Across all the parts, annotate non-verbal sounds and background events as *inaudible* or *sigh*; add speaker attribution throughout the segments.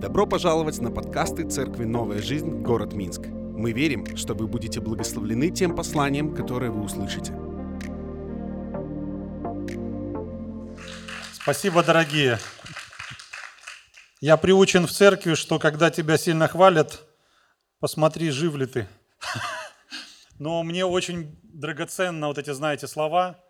Speaker 1: Добро пожаловать на подкасты Церкви «Новая жизнь. Город Минск». Мы верим, что вы будете благословлены тем посланием, которое вы услышите.
Speaker 2: Спасибо, дорогие. Я приучен в церкви, что когда тебя сильно хвалят, посмотри, жив ли ты. Но мне очень драгоценно вот эти, знаете, слова.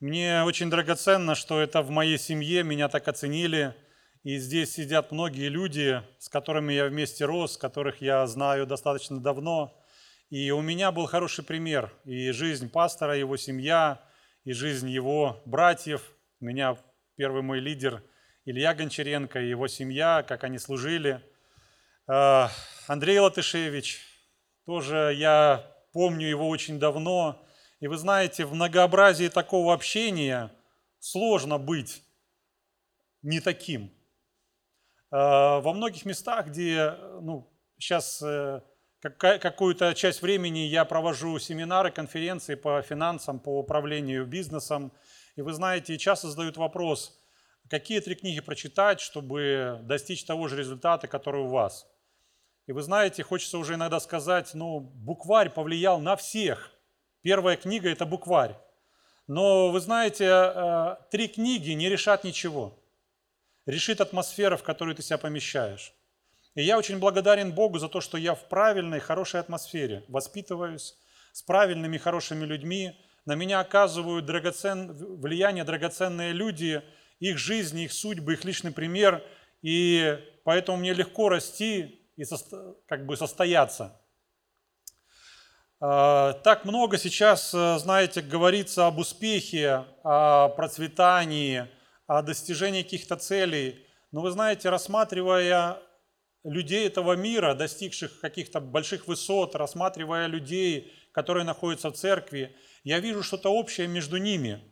Speaker 2: Мне очень драгоценно, что это в моей семье меня так оценили – и здесь сидят многие люди, с которыми я вместе рос, которых я знаю достаточно давно. И у меня был хороший пример. И жизнь пастора, его семья, и жизнь его братьев. У меня первый мой лидер Илья Гончаренко и его семья, как они служили. А, Андрей Латышевич, тоже я помню его очень давно. И вы знаете, в многообразии такого общения сложно быть не таким – во многих местах, где ну, сейчас э, какую-то часть времени я провожу семинары, конференции по финансам, по управлению бизнесом, и вы знаете, часто задают вопрос, какие три книги прочитать, чтобы достичь того же результата, который у вас. И вы знаете, хочется уже иногда сказать, ну, букварь повлиял на всех. Первая книга – это букварь. Но вы знаете, э, три книги не решат ничего решит атмосфера, в которую ты себя помещаешь. И я очень благодарен Богу за то, что я в правильной, хорошей атмосфере воспитываюсь, с правильными, хорошими людьми. На меня оказывают драгоцен... влияние драгоценные люди, их жизни, их судьбы, их личный пример. И поэтому мне легко расти и со... как бы состояться. А, так много сейчас, знаете, говорится об успехе, о процветании – о достижении каких-то целей. Но вы знаете, рассматривая людей этого мира, достигших каких-то больших высот, рассматривая людей, которые находятся в церкви, я вижу что-то общее между ними.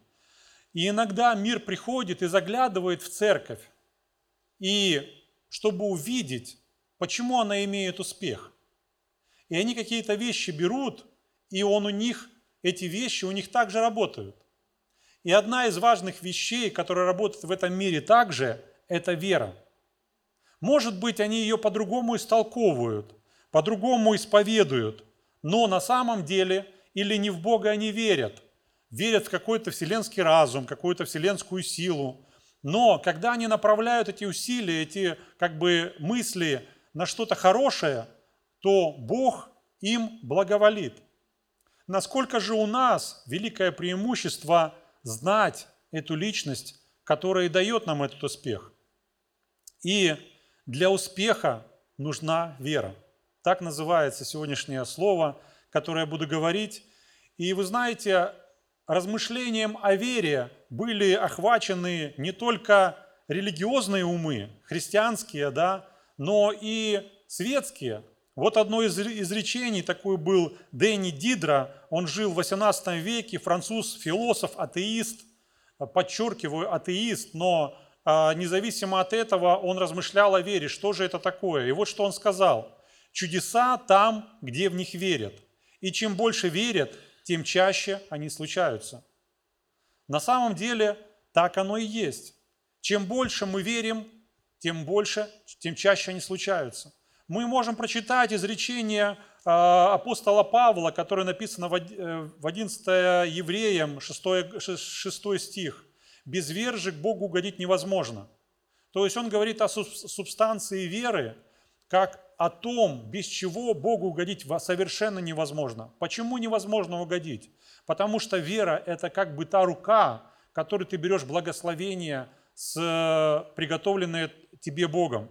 Speaker 2: И иногда мир приходит и заглядывает в церковь, и чтобы увидеть, почему она имеет успех. И они какие-то вещи берут, и он у них, эти вещи у них также работают. И одна из важных вещей, которая работает в этом мире также, это вера. Может быть, они ее по-другому истолковывают, по-другому исповедуют, но на самом деле или не в Бога они верят, верят в какой-то вселенский разум, какую-то вселенскую силу. Но когда они направляют эти усилия, эти как бы мысли на что-то хорошее, то Бог им благоволит. Насколько же у нас великое преимущество – знать эту личность, которая и дает нам этот успех. И для успеха нужна вера. Так называется сегодняшнее слово, которое я буду говорить. И вы знаете, размышлением о вере были охвачены не только религиозные умы, христианские, да, но и светские. Вот одно из изречений такой был Дэнни Дидра, он жил в 18 веке, француз, философ, атеист, подчеркиваю, атеист, но а, независимо от этого он размышлял о вере, что же это такое. И вот что он сказал. Чудеса там, где в них верят. И чем больше верят, тем чаще они случаются. На самом деле так оно и есть. Чем больше мы верим, тем больше, тем чаще они случаются мы можем прочитать изречение а, апостола Павла, которое написано в 11 э, евреям, 6, 6 стих. «Без веры к Богу угодить невозможно». То есть он говорит о субстанции веры, как о том, без чего Богу угодить совершенно невозможно. Почему невозможно угодить? Потому что вера – это как бы та рука, которой ты берешь благословение, с, э, приготовленное тебе Богом.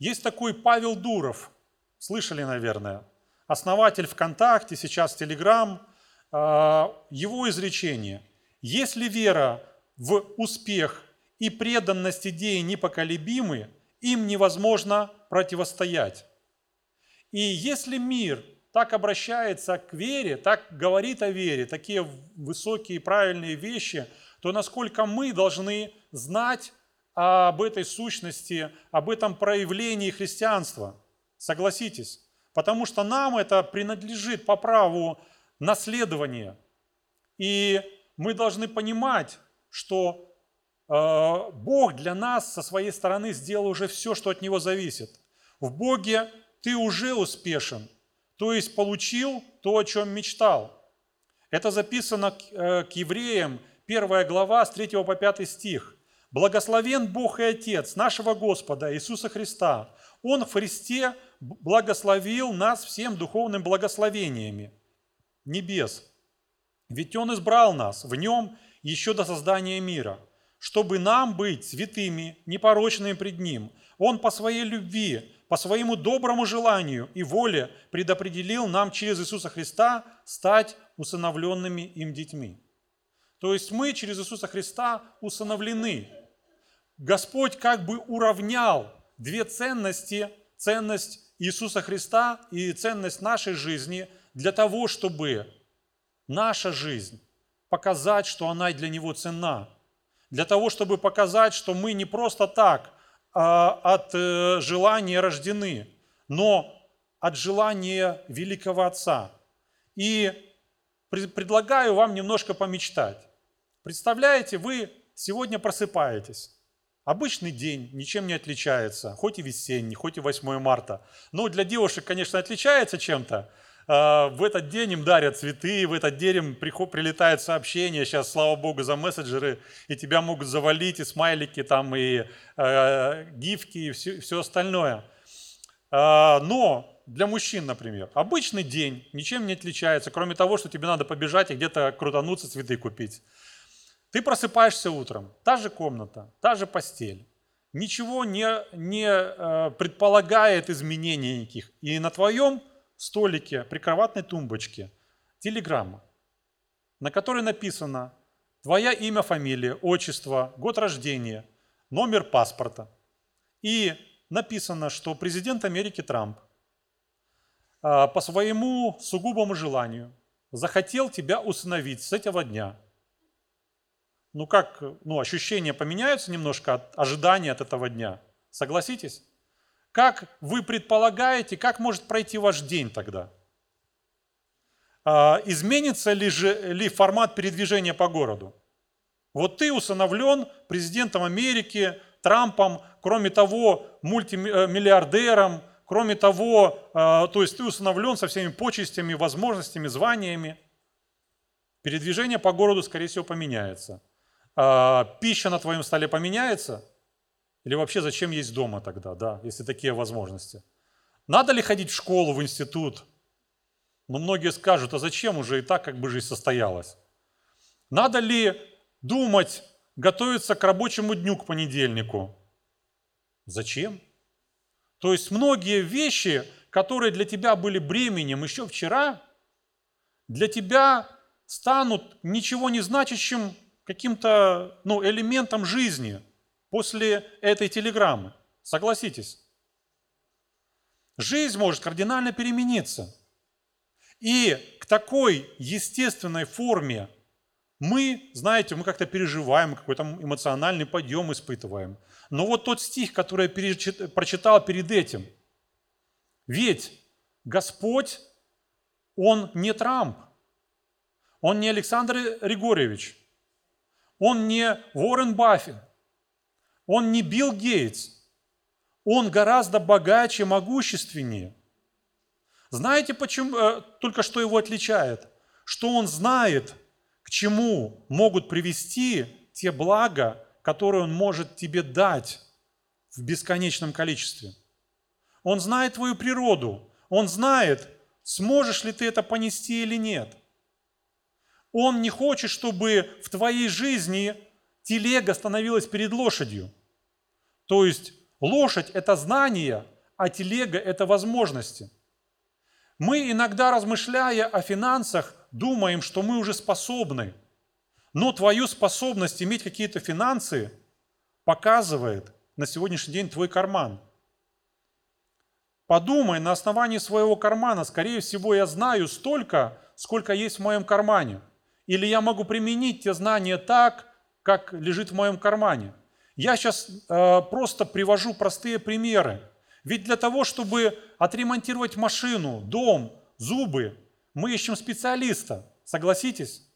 Speaker 2: Есть такой Павел Дуров, слышали, наверное, основатель ВКонтакте, сейчас Телеграм. А, его изречение. Если вера в успех и преданность идеи непоколебимы, им невозможно противостоять. И если мир так обращается к вере, так говорит о вере, такие высокие и правильные вещи, то насколько мы должны знать об этой сущности, об этом проявлении христианства. Согласитесь. Потому что нам это принадлежит по праву наследования. И мы должны понимать, что э, Бог для нас со своей стороны сделал уже все, что от Него зависит. В Боге ты уже успешен, то есть получил то, о чем мечтал. Это записано к э, евреям, первая глава с 3 по 5 стих. «Благословен Бог и Отец нашего Господа Иисуса Христа. Он в Христе благословил нас всем духовными благословениями небес. Ведь Он избрал нас в Нем еще до создания мира, чтобы нам быть святыми, непорочными пред Ним. Он по своей любви, по своему доброму желанию и воле предопределил нам через Иисуса Христа стать усыновленными им детьми. То есть мы через Иисуса Христа усыновлены. Господь как бы уравнял две ценности, ценность Иисуса Христа и ценность нашей жизни для того, чтобы наша жизнь показать, что она для Него ценна. Для того, чтобы показать, что мы не просто так а, от э, желания рождены, но от желания великого Отца. И предлагаю вам немножко помечтать. Представляете, вы сегодня просыпаетесь. Обычный день, ничем не отличается, хоть и весенний, хоть и 8 марта. Но для девушек, конечно, отличается чем-то. А, в этот день им дарят цветы, в этот день им прилетает сообщение, сейчас, слава богу, за мессенджеры, и тебя могут завалить, и смайлики там, и э, гифки, и все, все остальное. Э, но для мужчин, например, обычный день ничем не отличается, кроме того, что тебе надо побежать и где-то крутануться, цветы купить. Ты просыпаешься утром, та же комната, та же постель. Ничего не, не э, предполагает изменений никаких. И на твоем столике, прикроватной тумбочке телеграмма, на которой написано твое имя, фамилия, отчество, год рождения, номер паспорта. И написано, что президент Америки Трамп э, по своему сугубому желанию захотел тебя усыновить с этого дня – ну как, ну ощущения поменяются немножко от ожидания от этого дня. Согласитесь? Как вы предполагаете, как может пройти ваш день тогда? А, изменится ли, же, ли формат передвижения по городу? Вот ты усыновлен президентом Америки, Трампом, кроме того, мультимиллиардером, кроме того, а, то есть ты усыновлен со всеми почестями, возможностями, званиями. Передвижение по городу, скорее всего, поменяется пища на твоем столе поменяется? Или вообще зачем есть дома тогда, да, если такие возможности? Надо ли ходить в школу, в институт? Но ну, многие скажут, а зачем уже и так как бы жизнь состоялась? Надо ли думать, готовиться к рабочему дню, к понедельнику? Зачем? То есть многие вещи, которые для тебя были бременем еще вчера, для тебя станут ничего не значащим каким-то ну, элементом жизни после этой телеграммы. Согласитесь. Жизнь может кардинально перемениться. И к такой естественной форме мы, знаете, мы как-то переживаем, какой-то эмоциональный подъем испытываем. Но вот тот стих, который я прочитал перед этим, ведь Господь, Он не Трамп, Он не Александр Григорьевич, он не Уоррен Баффин, он не Билл Гейтс, он гораздо богаче, могущественнее. Знаете, почему, э, только что его отличает? Что он знает, к чему могут привести те блага, которые он может тебе дать в бесконечном количестве. Он знает твою природу, он знает, сможешь ли ты это понести или нет. Он не хочет, чтобы в твоей жизни телега становилась перед лошадью. То есть лошадь – это знание, а телега – это возможности. Мы иногда, размышляя о финансах, думаем, что мы уже способны. Но твою способность иметь какие-то финансы показывает на сегодняшний день твой карман. Подумай на основании своего кармана. Скорее всего, я знаю столько, сколько есть в моем кармане – или я могу применить те знания так, как лежит в моем кармане. Я сейчас э, просто привожу простые примеры. Ведь для того, чтобы отремонтировать машину, дом, зубы, мы ищем специалиста. Согласитесь?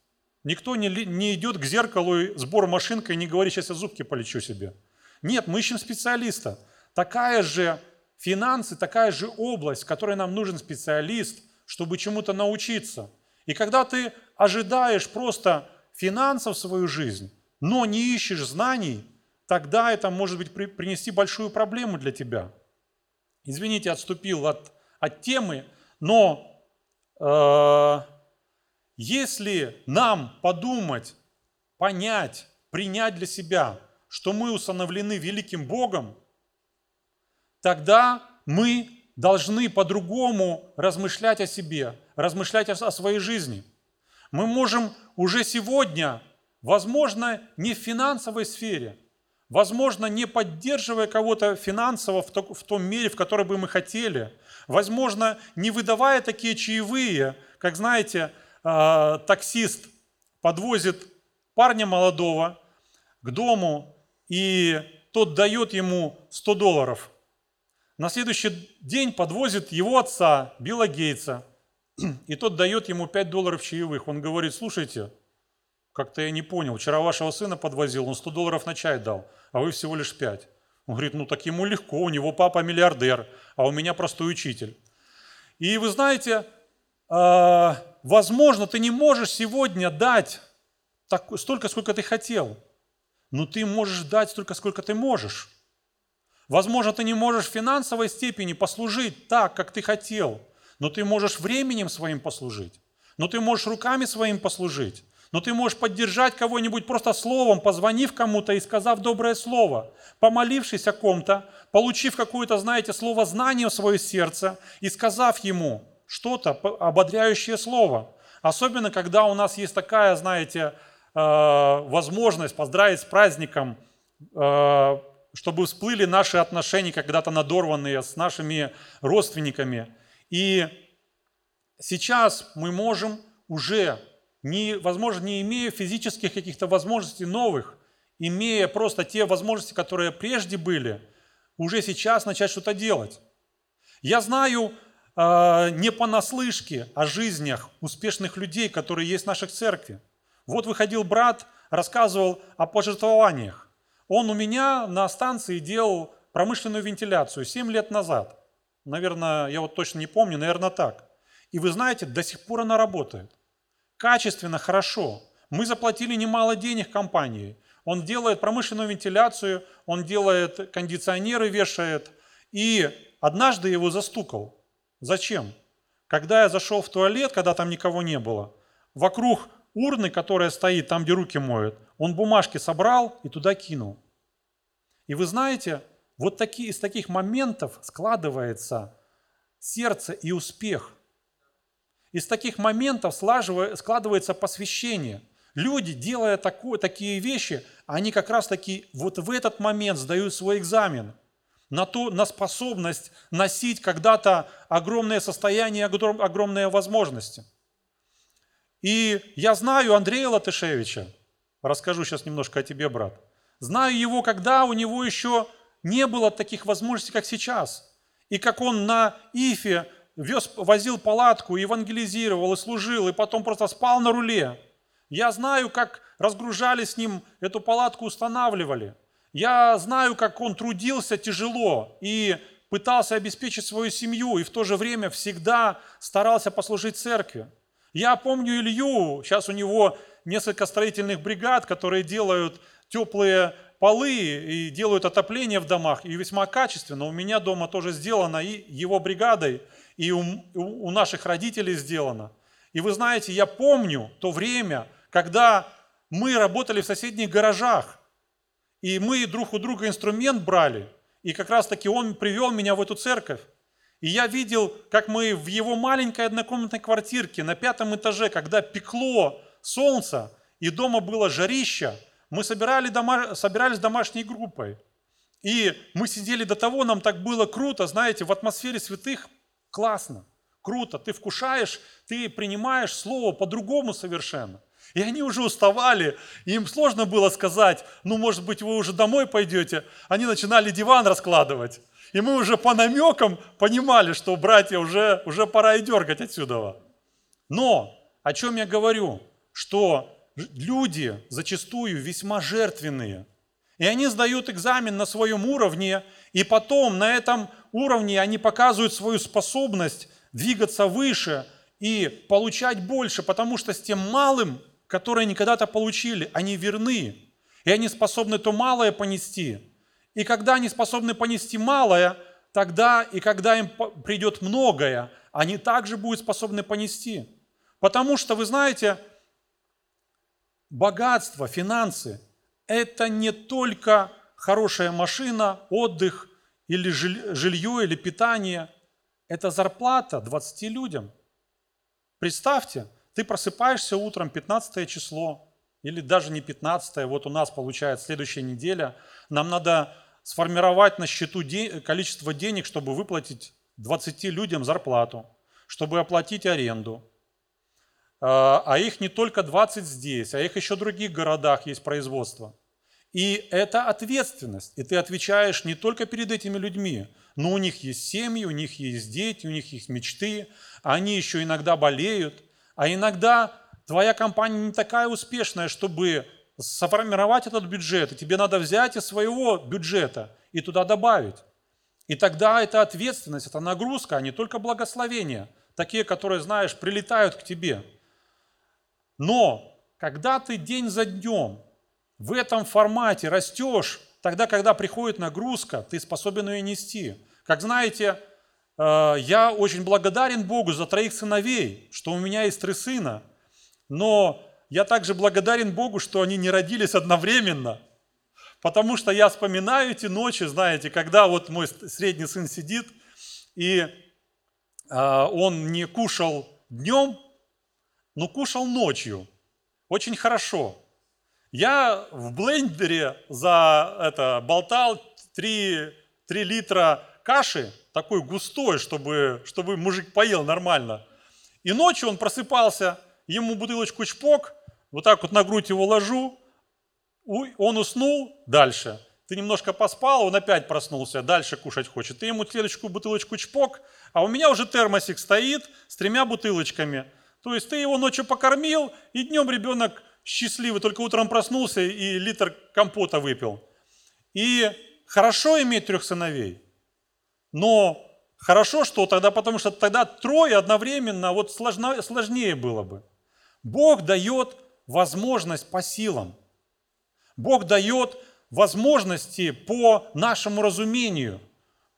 Speaker 2: Никто не, не идет к зеркалу и сбор машинкой и не говорит, сейчас я зубки полечу себе. Нет, мы ищем специалиста. Такая же финансы, такая же область, в которой нам нужен специалист, чтобы чему-то научиться. И когда ты ожидаешь просто финансов в свою жизнь, но не ищешь знаний, тогда это может быть принести большую проблему для тебя. Извините, отступил от, от темы, но э, если нам подумать, понять, принять для себя, что мы усыновлены великим Богом, тогда мы должны по-другому размышлять о себе, размышлять о своей жизни. Мы можем уже сегодня, возможно, не в финансовой сфере, возможно, не поддерживая кого-то финансово в том мере, в которой бы мы хотели, возможно, не выдавая такие чаевые, как, знаете, а, таксист подвозит парня молодого к дому, и тот дает ему 100 долларов. На следующий день подвозит его отца, Билла Гейтса, *clears throat* и тот дает ему 5 долларов чаевых. Он говорит, слушайте, как-то я не понял, вчера вашего сына подвозил, он 100 долларов на чай дал, а вы всего лишь 5. Он говорит, ну так ему легко, у него папа миллиардер, а у меня простой учитель. И вы знаете, а, возможно, ты не можешь сегодня дать столько, сколько ты хотел, но ты можешь дать столько, сколько ты можешь. Возможно, ты не можешь в финансовой степени послужить так, как ты хотел, но ты можешь временем своим послужить, но ты можешь руками своим послужить, но ты можешь поддержать кого-нибудь просто словом, позвонив кому-то и сказав доброе слово, помолившись о ком-то, получив какое-то, знаете, слово знания в свое сердце и сказав ему – что-то ободряющее слово. Особенно, когда у нас есть такая, знаете, э, возможность поздравить с праздником, э, чтобы всплыли наши отношения когда-то надорванные с нашими родственниками. И сейчас мы можем уже, не, возможно, не имея физических каких-то возможностей новых, имея просто те возможности, которые прежде были, уже сейчас начать что-то делать. Я знаю э, не понаслышке о жизнях успешных людей, которые есть в нашей церкви. Вот выходил брат, рассказывал о пожертвованиях. Он у меня на станции делал промышленную вентиляцию 7 лет назад. Наверное, я вот точно не помню, наверное, так. И вы знаете, до сих пор она работает. Качественно, хорошо. Мы заплатили немало денег компании. Он делает промышленную вентиляцию, он делает кондиционеры, вешает. И однажды его застукал. Зачем? Когда я зашел в туалет, когда там никого не было, вокруг урны, которая стоит там, где руки моют, он бумажки собрал и туда кинул. И вы знаете, вот такие, из таких моментов складывается сердце и успех. Из таких моментов складывается посвящение. Люди, делая такое, такие вещи, они как раз таки вот в этот момент сдают свой экзамен – на, ту, на способность носить когда-то огромное состояние, огромные возможности. И я знаю Андрея Латышевича, расскажу сейчас немножко о тебе, брат. Знаю его, когда у него еще не было таких возможностей, как сейчас. И как он на Ифе вез, возил палатку, евангелизировал и служил, и потом просто спал на руле. Я знаю, как разгружали с ним эту палатку, устанавливали – я знаю, как он трудился тяжело и пытался обеспечить свою семью, и в то же время всегда старался послужить церкви. Я помню Илью, сейчас у него несколько строительных бригад, которые делают теплые полы и делают отопление в домах, и весьма качественно. У меня дома тоже сделано и его бригадой, и у, у наших родителей сделано. И вы знаете, я помню то время, когда мы работали в соседних гаражах, и мы друг у друга инструмент брали, и как раз таки он привел меня в эту церковь. И я видел, как мы в его маленькой однокомнатной квартирке на пятом этаже, когда пекло солнце, и дома было жарище, мы собирали дома, собирались домашней группой. И мы сидели до того, нам так было круто, знаете, в атмосфере святых классно, круто. Ты вкушаешь, ты принимаешь слово по-другому совершенно. И они уже уставали, им сложно было сказать, ну, может быть, вы уже домой пойдете. Они начинали диван раскладывать. И мы уже по намекам понимали, что братья уже, уже пора и дергать отсюда. Но о чем я говорю? Что люди зачастую весьма жертвенные. И они сдают экзамен на своем уровне, и потом на этом уровне они показывают свою способность двигаться выше и получать больше, потому что с тем малым, которое они когда-то получили, они верны. И они способны то малое понести. И когда они способны понести малое, тогда и когда им придет многое, они также будут способны понести. Потому что, вы знаете, богатство, финансы – это не только хорошая машина, отдых или жилье, или питание. Это зарплата 20 людям. Представьте, ты просыпаешься утром, 15 число, или даже не 15, вот у нас получается следующая неделя, нам надо сформировать на счету количество денег, чтобы выплатить 20 людям зарплату, чтобы оплатить аренду. А, а их не только 20 здесь, а их еще в других городах есть производство. И это ответственность. И ты отвечаешь не только перед этими людьми, но у них есть семьи, у них есть дети, у них есть мечты, они еще иногда болеют, а иногда твоя компания не такая успешная, чтобы сформировать этот бюджет, и тебе надо взять из своего бюджета и туда добавить. И тогда это ответственность, это нагрузка, а не только благословения, такие, которые, знаешь, прилетают к тебе. Но когда ты день за днем в этом формате растешь, тогда, когда приходит нагрузка, ты способен ее нести. Как знаете, э, я очень благодарен Богу за троих сыновей, что у меня есть три сына, но я также благодарен Богу, что они не родились одновременно, потому что я вспоминаю эти ночи, знаете, когда вот мой средний сын сидит, и а, он не кушал днем, но кушал ночью. Очень хорошо. Я в блендере за это болтал 3, 3 литра каши, такой густой, чтобы, чтобы мужик поел нормально. И ночью он просыпался, ему бутылочку чпок, вот так вот на грудь его ложу, он уснул, дальше. Ты немножко поспал, он опять проснулся, дальше кушать хочет. Ты ему следующую бутылочку чпок, а у меня уже термосик стоит с тремя бутылочками. То есть ты его ночью покормил, и днем ребенок счастливый, только утром проснулся и литр компота выпил. И хорошо иметь трех сыновей, но хорошо, что тогда, потому что тогда трое одновременно, вот сложно, сложнее было бы. Бог дает возможность по силам. Бог дает возможности по нашему разумению,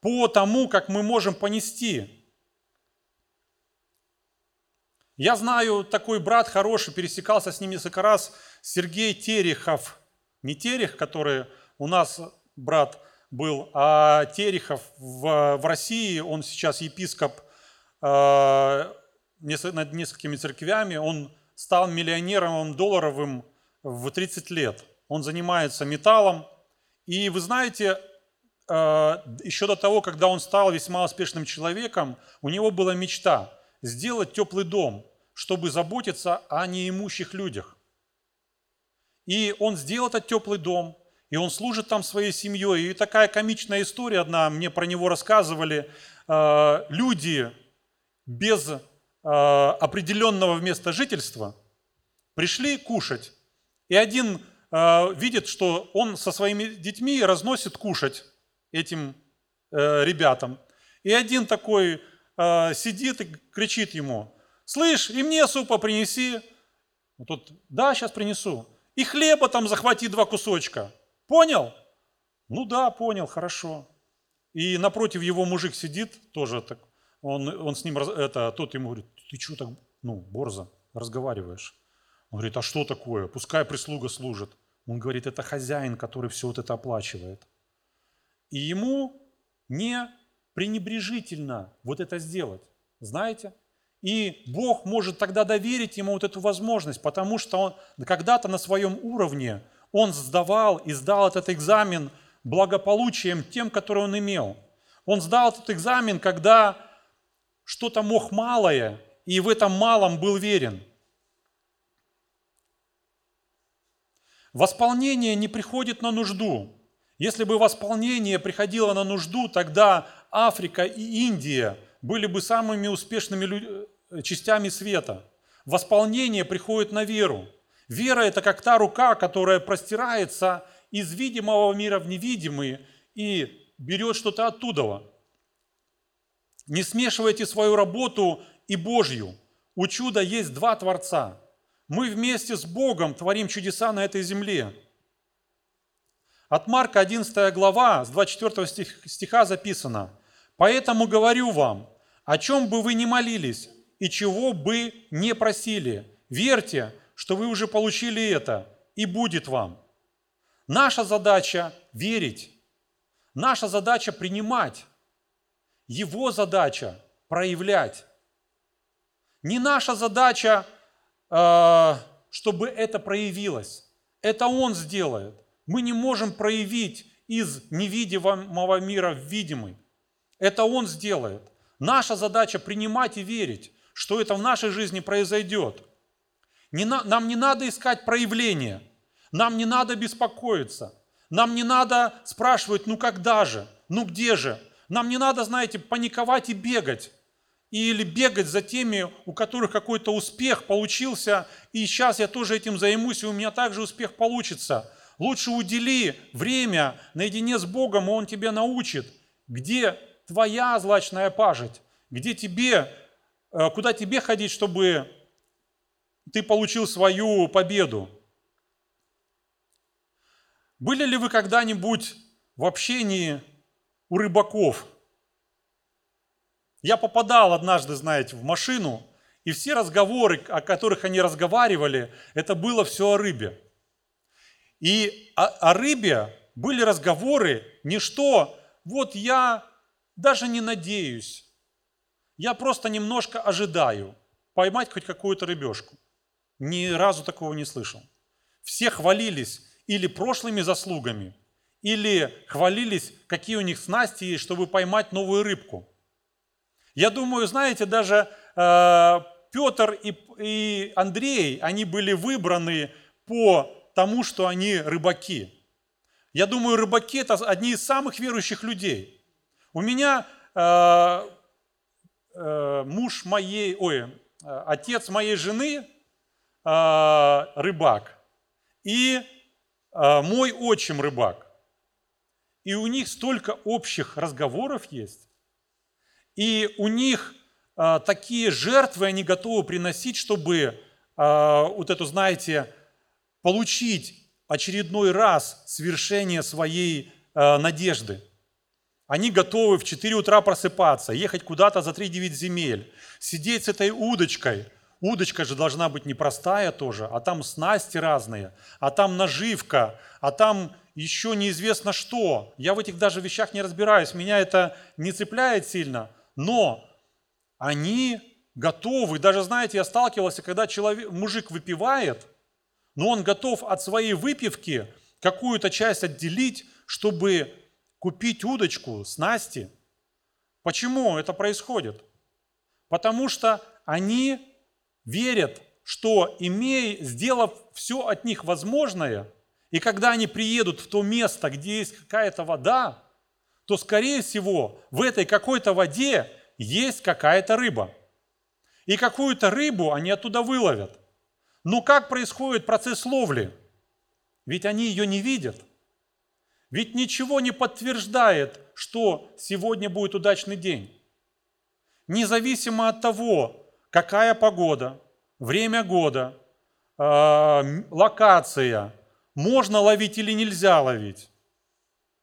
Speaker 2: по тому, как мы можем понести. Я знаю, такой брат хороший, пересекался с ним несколько раз, Сергей Терехов. Не Терех, который у нас брат был, а Терехов в, в России, он сейчас епископ э, над несколькими церквями, он стал миллионером долларовым в 30 лет. Он занимается металлом. И вы знаете, э, еще до того, когда он стал весьма успешным человеком, у него была мечта сделать теплый дом, чтобы заботиться о неимущих людях. И он сделал этот теплый дом, и он служит там своей семьей. И такая комичная история одна, мне про него рассказывали. Э, люди без Э, определенного места жительства, пришли кушать. И один э, видит, что он со своими детьми разносит кушать этим ребятам. И один такой сидит и кричит ему, слышь, и мне супа принеси. Тут, да, сейчас принесу. И хлеба там захвати два кусочка. Понял? Ну да, понял, хорошо. И напротив его мужик сидит, тоже так, он, он с ним, это, тот ему говорит, ты что так, ну, борзо разговариваешь? Он говорит, а что такое? Пускай прислуга служит. Он говорит, это хозяин, который все вот это оплачивает. И ему не пренебрежительно вот это сделать. Знаете? И Бог может тогда доверить ему вот эту возможность, потому что он когда-то на своем уровне он сдавал и сдал этот экзамен благополучием тем, который он имел. Он сдал этот экзамен, когда что-то мог малое, и в этом малом был верен. Восполнение не приходит на нужду. Если бы восполнение приходило на нужду, тогда Африка и Индия были бы самыми успешными частями света. Восполнение приходит на веру. Вера – это как та рука, которая простирается из видимого мира в невидимый и берет что-то оттуда. Не смешивайте свою работу и Божью. У чуда есть два Творца. Мы вместе с Богом творим чудеса на этой земле. От Марка 11 глава, с 24 стиха записано. «Поэтому говорю вам, о чем бы вы ни молились и чего бы не просили, верьте, что вы уже получили это, и будет вам». Наша задача – верить. Наша задача – принимать. Его задача – проявлять. Не наша задача, э, чтобы это проявилось. Это Он сделает. Мы не можем проявить из невидимого мира в видимый. Это Он сделает. Наша задача принимать и верить, что это в нашей жизни произойдет. Не на, нам не надо искать проявления, нам не надо беспокоиться, нам не надо спрашивать, ну когда же, ну где же. Нам не надо, знаете, паниковать и бегать. Или бегать за теми, у которых какой-то успех получился, и сейчас я тоже этим займусь, и у меня также успех получится. Лучше удели время наедине с Богом, и Он тебя научит, где твоя злачная пажить, где тебе, э, куда тебе ходить, чтобы ты получил свою победу. Были ли вы когда-нибудь в общении у рыбаков? Я попадал однажды, знаете, в машину, и все разговоры, о которых они разговаривали, это было все о рыбе. И о, о рыбе были разговоры не что, вот я даже не надеюсь, я просто немножко ожидаю поймать хоть какую-то рыбешку. Ни разу такого не слышал. Все хвалились или прошлыми заслугами, или хвалились, какие у них снасти есть, чтобы поймать новую рыбку. Я думаю, знаете, даже э, Петр и, и Андрей, они были выбраны по тому, что они рыбаки. Я думаю, рыбаки – это одни из самых верующих людей. У меня э, э, муж моей, ой, э, отец моей жены э, рыбак, и э, мой отчим рыбак. И у них столько общих разговоров есть, и у них э, такие жертвы они готовы приносить, чтобы э, вот эту, знаете, получить очередной раз свершение своей э, надежды. Они готовы в 4 утра просыпаться, ехать куда-то за 3-9 земель, сидеть с этой удочкой. Удочка же должна быть непростая тоже, а там снасти разные, а там наживка, а там еще неизвестно что. Я в этих даже вещах не разбираюсь, меня это не цепляет сильно, но они готовы. Даже, знаете, я сталкивался, когда человек, мужик выпивает – но он готов от своей выпивки какую-то часть отделить, чтобы купить удочку, снасти. Почему это происходит? Потому что они верят, что имея, сделав все от них возможное, и когда они приедут в то место, где есть какая-то вода, то, скорее всего, в этой какой-то воде есть какая-то рыба. И какую-то рыбу они оттуда выловят – но как происходит процесс ловли? Ведь они ее не видят. Ведь ничего не подтверждает, что сегодня будет удачный день. Независимо от того, какая погода, время года, э, локация, можно ловить или нельзя ловить.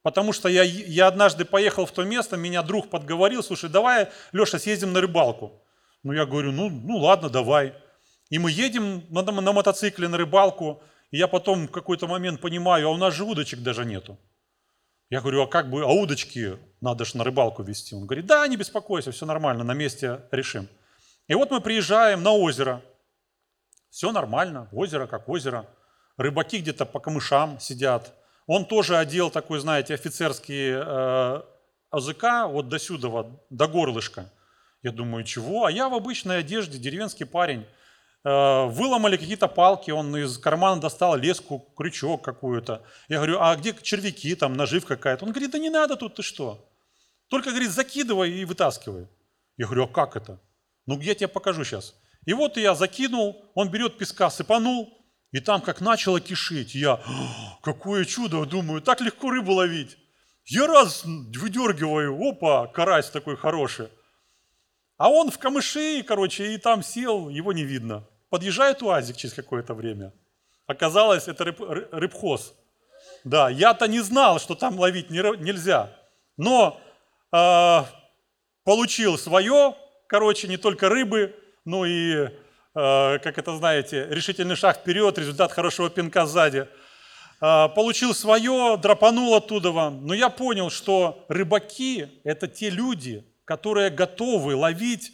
Speaker 2: Потому что я, я однажды поехал в то место, меня друг подговорил, слушай, давай, Леша, съездим на рыбалку. Ну, я говорю, ну, ну ладно, давай. И мы едем на, на мотоцикле на рыбалку, и я потом в какой-то момент понимаю, а у нас же удочек даже нету. Я говорю, а как бы, а удочки надо же на рыбалку вести. Он говорит, да, не беспокойся, все нормально, на месте решим. И вот мы приезжаем на озеро. Все нормально, озеро как озеро. Рыбаки где-то по камышам сидят. Он тоже одел такой, знаете, офицерский э, языка вот до сюда, до горлышка. Я думаю, чего? А я в обычной одежде, деревенский парень. Э, выломали какие-то палки, он из кармана достал леску, крючок какую-то. Я говорю, а где червяки, там наживка какая-то? Он говорит, да не надо тут, ты что? Только, говорит, закидывай и вытаскивай. Я говорю, а как это? Ну, я тебе покажу сейчас. И вот я закинул, он берет песка, сыпанул, И там как начало кишить, я, какое чудо, думаю, так легко рыбу ловить. Я раз выдергиваю, опа, карась такой хороший. А он в камыши, короче, и там сел, его не видно. Подъезжает УАЗик через какое-то время. Оказалось, это рыб, рыбхоз. Да, я-то не знал, что там ловить нельзя. Но э, получил свое, короче, не только рыбы, но и Э, как это знаете, решительный шаг вперед, результат хорошего пинка сзади. Э, получил свое, драпанул оттуда вам. Но я понял, что рыбаки – это те люди, которые готовы ловить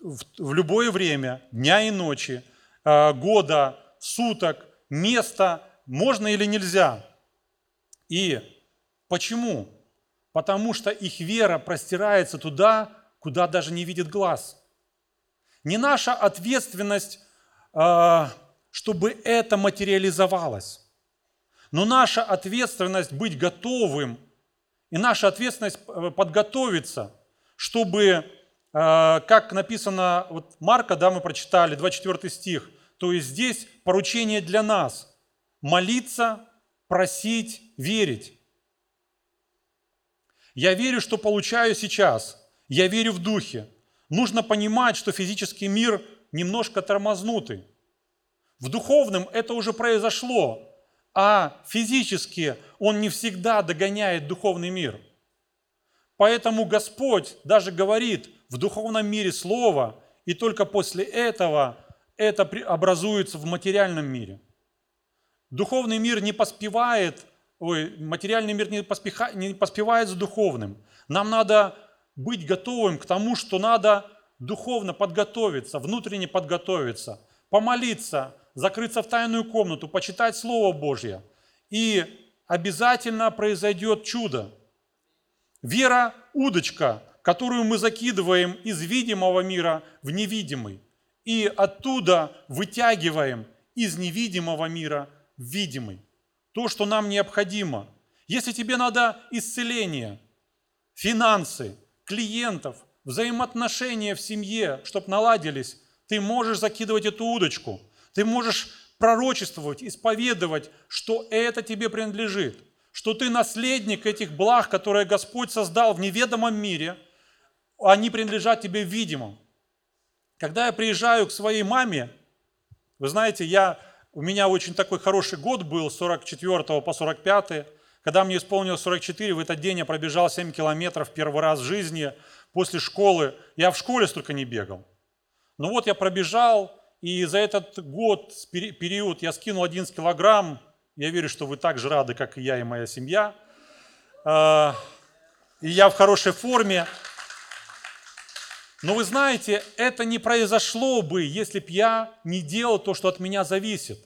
Speaker 2: в, любое время, дня и ночи, э, года, суток, места, можно или нельзя. И почему? Потому что их вера простирается туда, куда даже не видит глаз – не наша ответственность, а, чтобы это материализовалось. Но наша ответственность быть готовым и наша ответственность э, подготовиться, чтобы, как написано, вот Марка, да, мы прочитали, 24 стих, то есть здесь поручение для нас – молиться, просить, верить. Я верю, что получаю сейчас. Я верю в Духе нужно понимать, что физический мир немножко тормознутый. В духовном это уже произошло, а физически он не всегда догоняет духовный мир. Поэтому Господь даже говорит в духовном мире Слово, и только после этого это образуется в материальном мире. Духовный мир не поспевает, ой, материальный мир не, поспеха, не поспевает за духовным. Нам надо быть готовым к тому, что надо духовно подготовиться, внутренне подготовиться, помолиться, закрыться в тайную комнату, почитать Слово Божье. И обязательно произойдет чудо. Вера – удочка, которую мы закидываем из видимого мира в невидимый. И оттуда вытягиваем из невидимого мира в видимый. То, что нам необходимо. Если тебе надо исцеление, финансы, клиентов, взаимоотношения в семье, чтобы наладились, ты можешь закидывать эту удочку. Ты можешь пророчествовать, исповедовать, что это тебе принадлежит, что ты наследник этих благ, которые Господь создал в неведомом мире, они принадлежат тебе в видимом. Когда я приезжаю к своей маме, вы знаете, я, у меня очень такой хороший год был, с 44 по 45 когда мне исполнилось 44, в этот день я пробежал 7 километров первый раз в жизни после школы. Я в школе столько не бегал. Но вот я пробежал, и за этот год, период, я скинул 11 килограмм. Я верю, что вы так же рады, как и я и моя семья. А, и я в хорошей форме. Но вы знаете, это не произошло бы, если б я не делал то, что от меня зависит.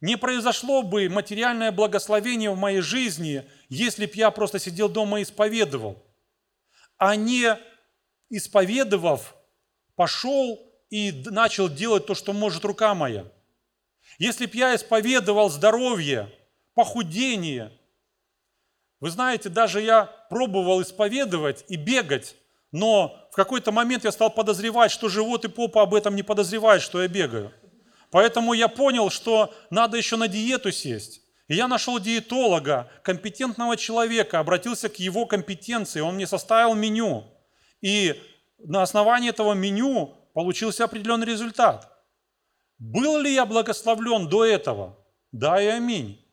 Speaker 2: Не произошло бы материальное благословение в моей жизни, если б я просто сидел дома и исповедовал, а не исповедовав, пошел и начал делать то, что может рука моя. Если б я исповедовал здоровье, похудение, вы знаете, даже я пробовал исповедовать и бегать, но в какой-то момент я стал подозревать, что живот и попа об этом не подозревают, что я бегаю. Поэтому я понял, что надо еще на диету сесть. И я нашел диетолога, компетентного человека, обратился к его компетенции, он мне составил меню. И на основании этого меню получился определенный результат. Был ли я благословлен до этого? Да и аминь.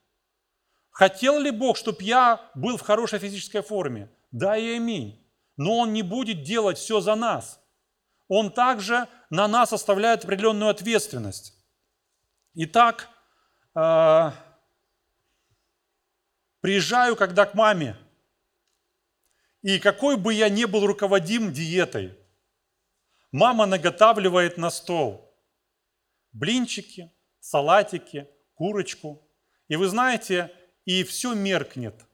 Speaker 2: Хотел ли Бог, чтобы я был в хорошей физической форме? Да и аминь. Но Он не будет делать все за нас. Он также на нас оставляет определенную ответственность. Итак, э, приезжаю когда к маме, и какой бы я ни был руководим диетой, мама наготавливает на стол блинчики, салатики, курочку. И вы знаете, и все меркнет.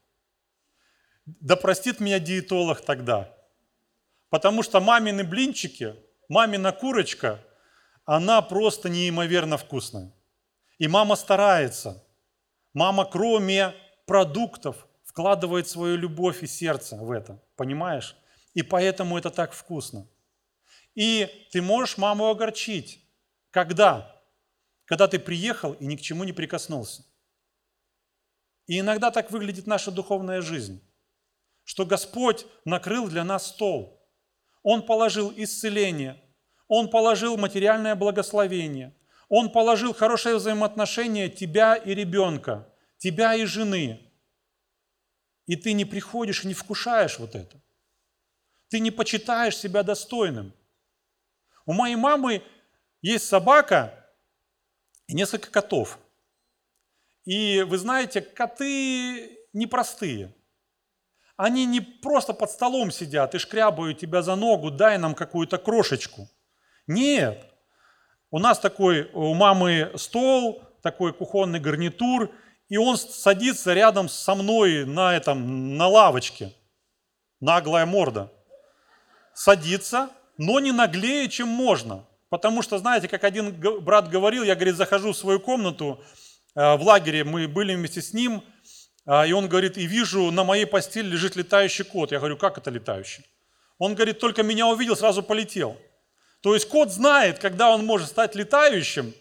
Speaker 2: Да простит меня диетолог тогда. Потому что мамины блинчики, мамина курочка, она просто неимоверно вкусная. И мама старается. Мама, кроме продуктов, вкладывает свою любовь и сердце в это. Понимаешь? И поэтому это так вкусно. И ты можешь маму огорчить. Когда? когда ты приехал и ни к чему не прикоснулся. И иногда так выглядит наша духовная жизнь, что Господь накрыл для нас стол. Он положил исцеление, Он положил материальное благословение, Он положил хорошее взаимоотношение тебя и ребенка, тебя и жены. И ты не приходишь и не вкушаешь вот это. Ты не почитаешь себя достойным. У моей мамы есть собака и несколько котов. И вы знаете, коты непростые. Они не просто под столом сидят и шкрябают тебя за ногу, дай нам какую-то крошечку. Нет. У нас такой, у мамы стол, такой кухонный гарнитур, и он садится рядом со мной на, этом, на лавочке. Наглая морда. Садится, но не наглее, чем можно. Потому что, знаете, как один брат говорил, я, говорит, захожу в свою комнату, э, в лагере мы были вместе с ним, и он говорит, и вижу, на моей постели лежит летающий кот. Я говорю, как это летающий? Он говорит, только меня увидел, сразу полетел. То есть кот знает, когда он может стать летающим,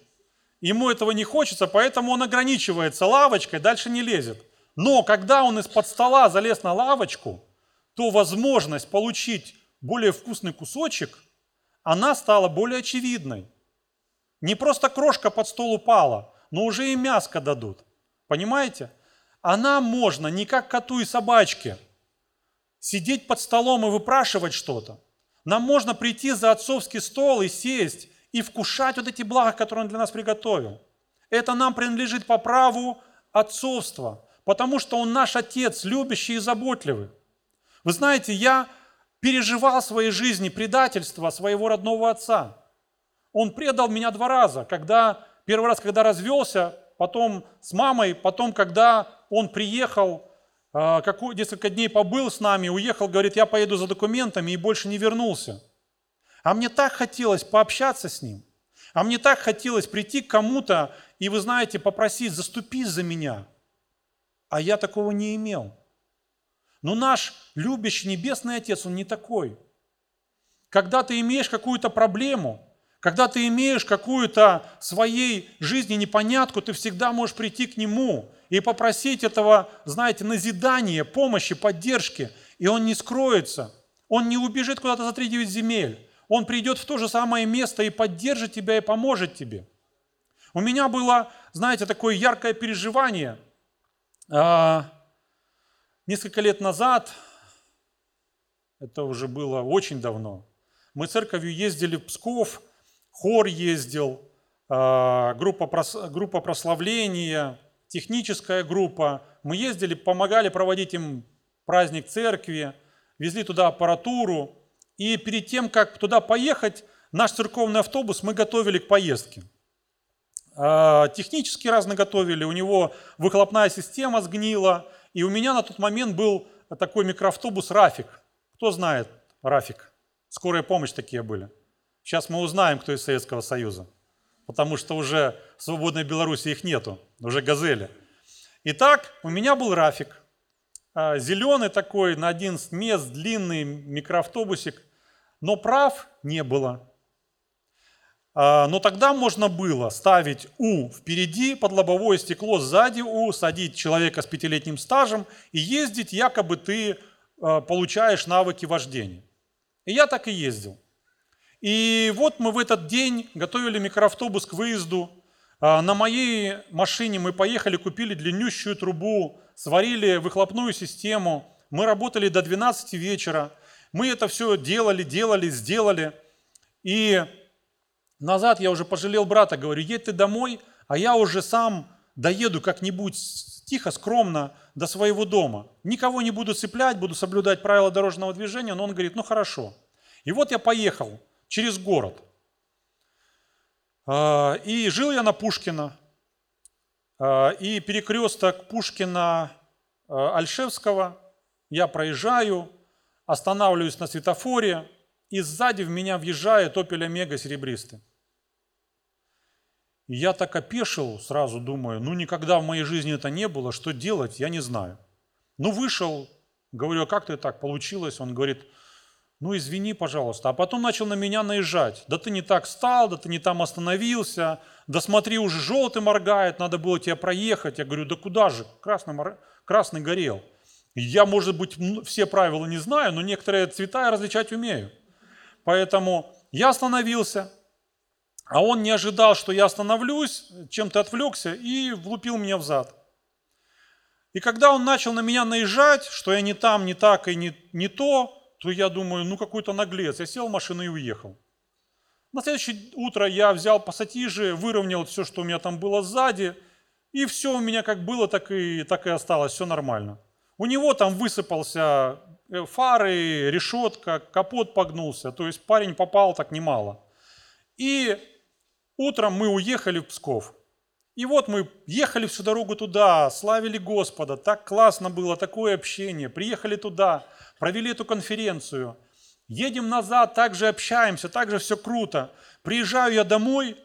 Speaker 2: ему этого не хочется, поэтому он ограничивается лавочкой, дальше не лезет. Но когда он из-под стола залез на лавочку, то возможность получить более вкусный кусочек – она стала более очевидной. Не просто крошка под стол упала, но уже и мяско дадут. Понимаете? Она можно не как коту и собачке сидеть под столом и выпрашивать что-то. Нам можно прийти за отцовский стол и сесть, и вкушать вот эти блага, которые он для нас приготовил. Это нам принадлежит по праву отцовства, потому что он наш отец, любящий и заботливый. Вы знаете, я переживал в своей жизни предательство своего родного отца. Он предал меня два раза. Когда, первый раз, когда развелся, потом с мамой, потом, когда он приехал, а, какой, несколько дней побыл с нами, уехал, говорит, я поеду за документами и больше не вернулся. А мне так хотелось пообщаться с ним. А мне так хотелось прийти к кому-то и, вы знаете, попросить, заступись за меня. А я такого не имел. Но наш любящий Небесный Отец, Он не такой. Когда ты имеешь какую-то проблему, когда ты имеешь какую-то своей жизни непонятку, ты всегда можешь прийти к Нему и попросить этого, знаете, назидания, помощи, поддержки. И Он не скроется. Он не убежит куда-то за 3-9 земель. Он придет в то же самое место и поддержит тебя и поможет тебе. У меня было, знаете, такое яркое переживание а, – Несколько лет назад, это уже было очень давно, мы церковью ездили в Псков, хор ездил, а, группа, группа прославления, техническая группа. Мы ездили, помогали проводить им праздник церкви, везли туда аппаратуру. И перед тем, как туда поехать, наш церковный автобус мы готовили к поездке. А, технически разно готовили, у него выхлопная система сгнила – и у меня на тот момент был такой микроавтобус «Рафик». Кто знает «Рафик»? Скорая помощь такие были. Сейчас мы узнаем, кто из Советского Союза. Потому что уже в свободной Беларуси их нету, уже «Газели». Итак, у меня был «Рафик». А, Зеленый такой, на 11 мест, длинный микроавтобусик. Но прав не было. А, но тогда можно было ставить У впереди, под лобовое стекло сзади У, садить человека с пятилетним стажем и ездить, якобы ты а, получаешь навыки вождения. И я так и ездил. И вот мы в этот день готовили микроавтобус к выезду. А, на моей машине мы поехали, купили длиннющую трубу, сварили выхлопную систему. Мы работали до 12 вечера. Мы это все делали, делали, сделали. И назад я уже пожалел брата, говорю, едь ты домой, а я уже сам доеду как-нибудь тихо, скромно до своего дома. Никого не буду цеплять, буду соблюдать правила дорожного движения. Но он говорит, ну хорошо. И вот я поехал через город. А, и жил я на Пушкина. А, и перекресток Пушкина-Альшевского я проезжаю, останавливаюсь на светофоре, и сзади в меня въезжает Opel Омега серебристый. И я так опешил, сразу думаю, ну никогда в моей жизни это не было, что делать, я не знаю. Ну вышел, говорю, а как ты так получилось? Он говорит, ну извини, пожалуйста. А потом начал на меня наезжать. Да ты не так стал, да ты не там остановился, да смотри, уже желтый моргает, надо было тебя проехать. Я говорю, да куда же, красный, мор... красный горел. Я, может быть, все правила не знаю, но некоторые цвета я различать умею. Поэтому я остановился, а он не ожидал, что я остановлюсь, чем-то отвлекся и влупил меня в зад. И когда он начал на меня наезжать, что я не там, не так и не, не то, то я думаю, ну какой-то наглец. Я сел в машину и уехал. На следующее утро я взял пассатижи, выровнял все, что у меня там было сзади, и все у меня как было, так и, так и осталось, все нормально. У него там высыпался э, фары, решетка, капот погнулся, то есть парень попал так немало. И утром мы уехали в Псков. И вот мы ехали всю дорогу туда, славили Господа, так классно было, такое общение. Приехали туда, провели эту конференцию. Едем назад, также общаемся, также все круто. Приезжаю я домой,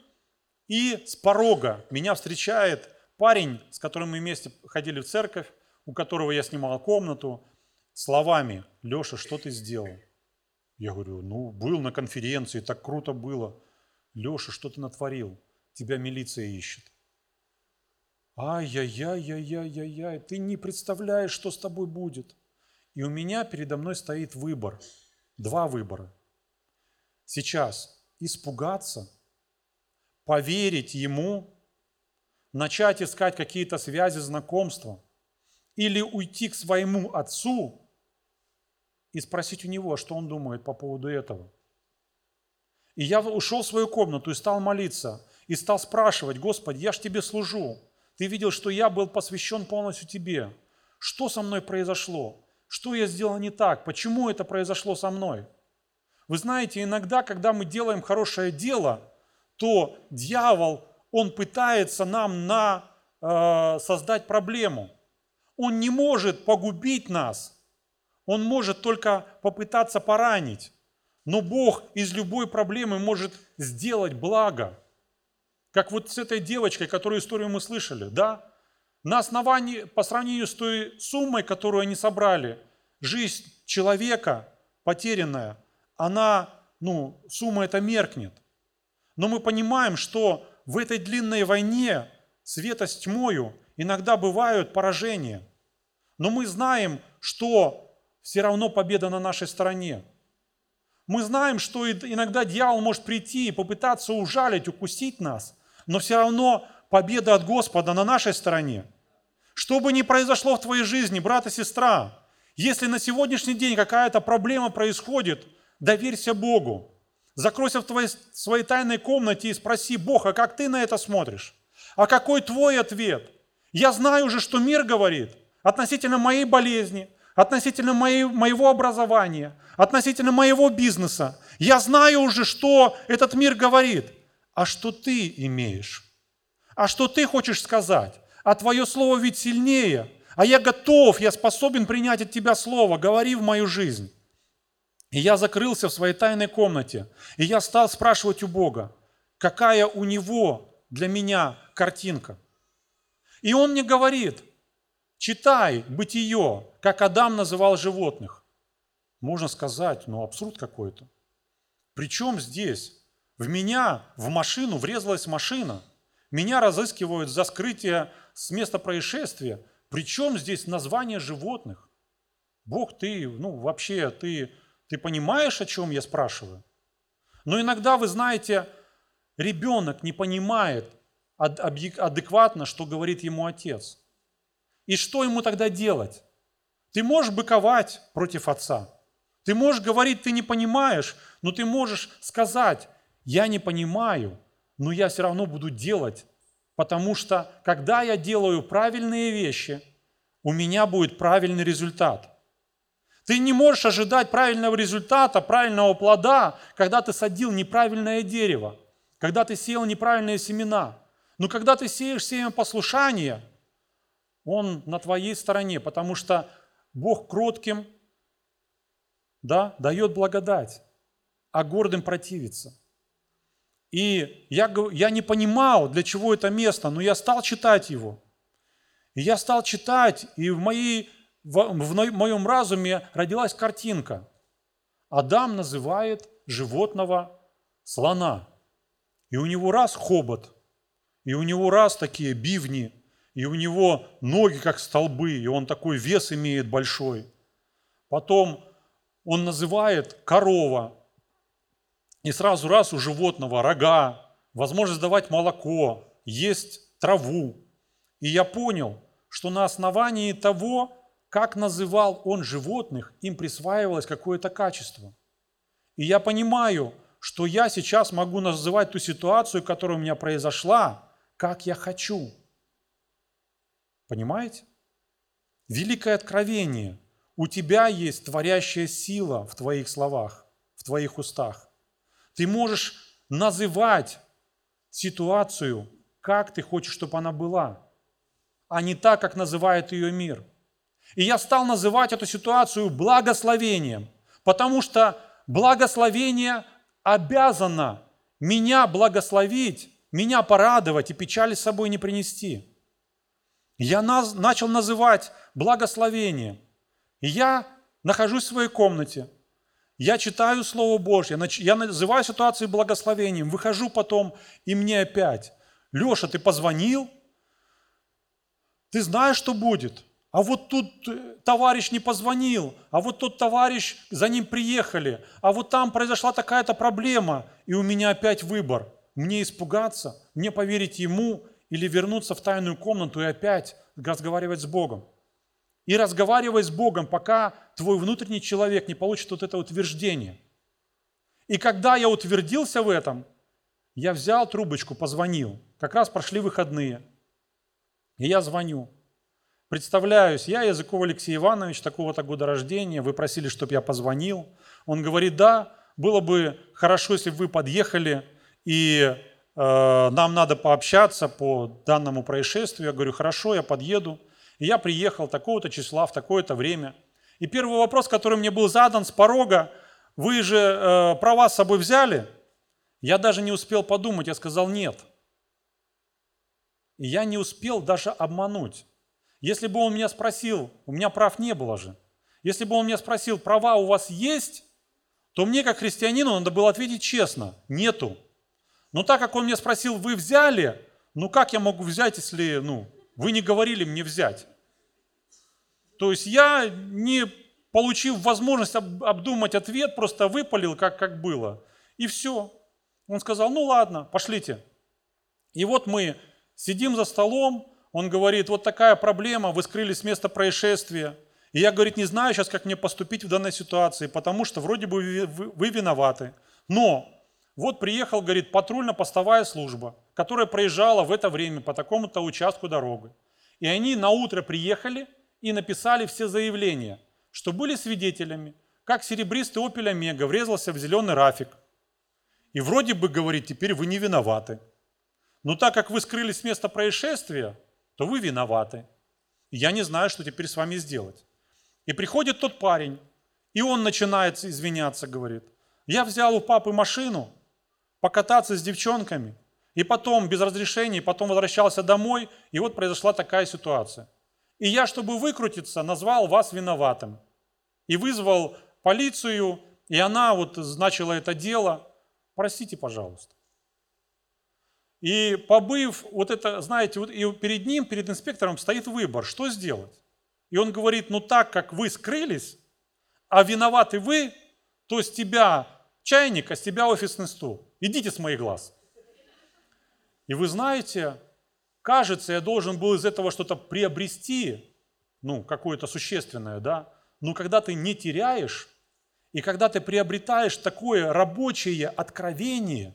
Speaker 2: и с порога меня встречает парень, с которым мы вместе ходили в церковь, у которого я снимал комнату, словами «Леша, что ты сделал?» Я говорю, ну, был на конференции, так круто было. Леша, что ты натворил? Тебя милиция ищет. Ай-яй-яй-яй-яй-яй, ты не представляешь, что с тобой будет. И у меня передо мной стоит выбор, два выбора. Сейчас испугаться, поверить ему, начать искать какие-то связи, знакомства, или уйти к своему отцу и спросить у него, что он думает по поводу этого. И я ушел в свою комнату и стал молиться, и стал спрашивать, Господи, я ж тебе служу, ты видел, что я был посвящен полностью тебе. Что со мной произошло? Что я сделал не так? Почему это произошло со мной? Вы знаете, иногда, когда мы делаем хорошее дело, то дьявол, он пытается нам на, э, создать проблему. Он не может погубить нас, он может только попытаться поранить. Но Бог из любой проблемы может сделать благо. Как вот с этой девочкой, которую историю мы слышали, да? На основании, по сравнению с той суммой, которую они собрали, жизнь человека потерянная, она, ну, сумма эта меркнет. Но мы понимаем, что в этой длинной войне света с тьмою иногда бывают поражения. Но мы знаем, что все равно победа на нашей стороне. Мы знаем, что иногда дьявол может прийти и попытаться ужалить, укусить нас, но все равно победа от Господа на нашей стороне. Что бы ни произошло в твоей жизни, брат и сестра, если на сегодняшний день какая-то проблема происходит, доверься Богу. Закройся в твоей, своей тайной комнате и спроси, Бог, а как ты на это смотришь? А какой твой ответ? Я знаю уже, что мир говорит относительно моей болезни, относительно моей, моего образования, относительно моего бизнеса. Я знаю уже, что этот мир говорит. А что ты имеешь? А что ты хочешь сказать? А твое слово ведь сильнее. А я готов, я способен принять от тебя слово. Говори в мою жизнь. И я закрылся в своей тайной комнате. И я стал спрашивать у Бога, какая у Него для меня картинка. И Он мне говорит, читай бытие, как Адам называл животных. Можно сказать, ну абсурд какой-то. Причем здесь? В меня, в машину врезалась машина. Меня разыскивают за скрытие с места происшествия. Причем здесь название животных? Бог, ты, ну вообще, ты, ты понимаешь, о чем я спрашиваю? Но иногда, вы знаете, ребенок не понимает адекватно, что говорит ему отец. И что ему тогда делать? Ты можешь быковать против отца. Ты можешь говорить, ты не понимаешь, но ты можешь сказать, я не понимаю, но я все равно буду делать, потому что когда я делаю правильные вещи, у меня будет правильный результат. Ты не можешь ожидать правильного результата, правильного плода, когда ты садил неправильное дерево, когда ты сеял неправильные семена. Но когда ты сеешь семя послушания, он на твоей стороне, потому что Бог кротким да, дает благодать, а гордым противится. И я, я не понимал, для чего это место, но я стал читать его. И я стал читать, и в, моей, в, в моем разуме родилась картинка. Адам называет животного слона. И у него раз хобот, и у него раз такие бивни, и у него ноги как столбы, и он такой вес имеет большой. Потом он называет корова, и сразу раз у животного рога, возможность давать молоко, есть траву. И я понял, что на основании того, как называл он животных, им присваивалось какое-то качество. И я понимаю, что я сейчас могу называть ту ситуацию, которая у меня произошла, как я хочу. Понимаете? Великое откровение. У тебя есть творящая сила в твоих словах, в твоих устах. Ты можешь называть ситуацию, как ты хочешь, чтобы она была, а не так, как называет ее мир. И я стал называть эту ситуацию благословением, потому что благословение обязано меня благословить, меня порадовать и печали с собой не принести. Я наз, начал называть благословение. И я нахожусь в своей комнате, я читаю Слово Божье, я называю ситуацию благословением, выхожу потом, и мне опять, Леша, ты позвонил, ты знаешь, что будет. А вот тут э, товарищ не позвонил, а вот тот товарищ, за ним приехали, а вот там произошла такая-то проблема, и у меня опять выбор. Мне испугаться, мне поверить ему или вернуться в тайную комнату и опять разговаривать с Богом. И разговаривай с Богом, пока твой внутренний человек не получит вот это утверждение. И когда я утвердился в этом, я взял трубочку, позвонил. Как раз прошли выходные. И я звоню. Представляюсь, я Языков Алексей Иванович, такого-то года рождения, вы просили, чтобы я позвонил. Он говорит, да, было бы хорошо, если бы вы подъехали, и э, нам надо пообщаться по данному происшествию. Я говорю, хорошо, я подъеду. И я приехал такого-то числа в такое-то время. И первый вопрос, который мне был задан с порога, вы же э, права с собой взяли? Я даже не успел подумать, я сказал нет. И я не успел даже обмануть. Если бы он меня спросил, у меня прав не было же. Если бы он меня спросил, права у вас есть, то мне, как христианину, надо было ответить честно, нету. Но так как он меня спросил, вы взяли, ну как я могу взять, если ну, вы не говорили мне взять. То есть я, не получив возможность обдумать ответ, просто выпалил, как, как было. И все. Он сказал, ну ладно, пошлите. И вот мы сидим за столом, он говорит, вот такая проблема, вы скрылись с места происшествия. И я, говорит, не знаю сейчас, как мне поступить в данной ситуации, потому что вроде бы вы виноваты. Но вот приехал, говорит, патрульно-постовая служба, которая проезжала в это время по такому-то участку дороги. И они на утро приехали и написали все заявления, что были свидетелями, как серебристый опель Омега врезался в зеленый рафик. И вроде бы говорит, теперь вы не виноваты. Но так как вы скрылись с места происшествия, то вы виноваты. Я не знаю, что теперь с вами сделать. И приходит тот парень, и он начинает извиняться, говорит, я взял у папы машину, покататься с девчонками, и потом без разрешения, потом возвращался домой, и вот произошла такая ситуация. И я, чтобы выкрутиться, назвал вас виноватым. И вызвал полицию, и она вот начала это дело. Простите, пожалуйста. И побыв, вот это, знаете, вот и перед ним, перед инспектором стоит выбор, что сделать. И он говорит, ну так как вы скрылись, а виноваты вы, то с тебя чайник, а с тебя офисный стул. Идите с моих глаз. И вы знаете, кажется, я должен был из этого что-то приобрести, ну, какое-то существенное, да, но когда ты не теряешь, и когда ты приобретаешь такое рабочее откровение,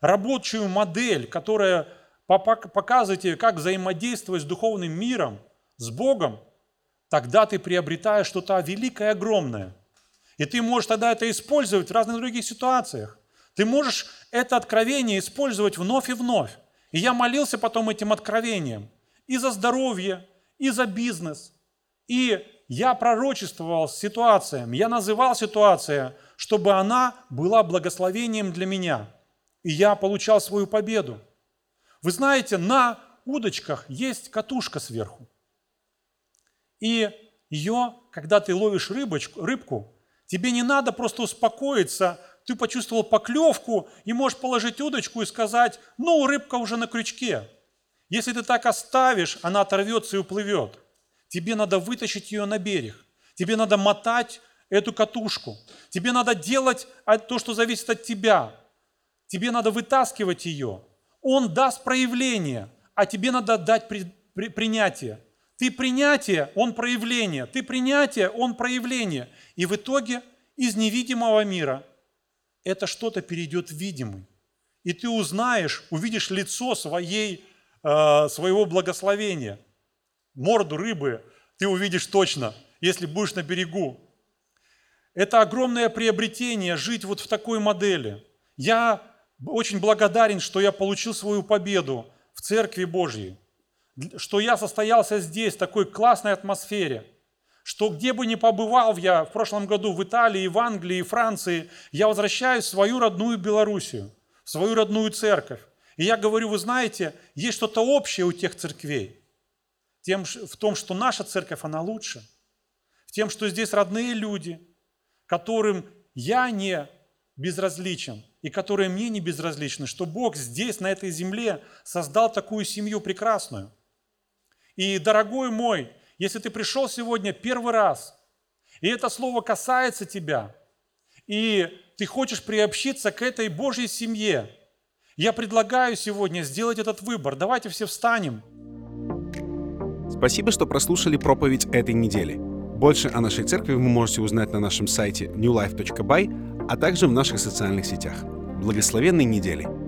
Speaker 2: рабочую модель, которая показывает тебе, как взаимодействовать с духовным миром, с Богом, тогда ты приобретаешь что-то великое, огромное. И ты можешь тогда это использовать в разных других ситуациях. Ты можешь это откровение использовать вновь и вновь. И я молился потом этим откровением и за здоровье, и за бизнес. И я пророчествовал ситуациям, я называл ситуацию, чтобы она была благословением для меня. И я получал свою победу. Вы знаете, на удочках есть катушка сверху. И ее, когда ты ловишь рыбочку, рыбку, Тебе не надо просто успокоиться, ты почувствовал поклевку и можешь положить удочку и сказать, ну, рыбка уже на крючке. Если ты так оставишь, она оторвется и уплывет. Тебе надо вытащить ее на берег. Тебе надо мотать эту катушку. Тебе надо делать то, что зависит от тебя. Тебе надо вытаскивать ее. Он даст проявление, а тебе надо дать при, при, принятие. Ты принятие, он проявление. Ты принятие, он проявление. И в итоге из невидимого мира это что-то перейдет в видимый. И ты узнаешь, увидишь лицо своей, э, своего благословения. Морду рыбы ты увидишь точно, если будешь на берегу. Это огромное приобретение жить вот в такой модели. Я очень благодарен, что я получил свою победу в Церкви Божьей, что я состоялся здесь, в такой классной атмосфере, что где бы ни побывал я в прошлом году в Италии, в Англии, Франции, я возвращаюсь в свою родную Белоруссию, в свою родную церковь. И я говорю, вы знаете, есть что-то общее у тех церквей. Тем, в том, что наша церковь, она лучше. В тем, что здесь родные люди, которым я не безразличен и которые мне не безразличны, что Бог здесь, на этой земле, создал такую семью прекрасную. И, дорогой мой, если ты пришел сегодня первый раз, и это слово касается тебя, и ты хочешь приобщиться к этой Божьей семье, я предлагаю сегодня сделать этот выбор. Давайте все встанем.
Speaker 1: Спасибо, что прослушали проповедь этой недели. Больше о нашей церкви вы можете узнать на нашем сайте newlife.by, а также в наших социальных сетях. Благословенной недели!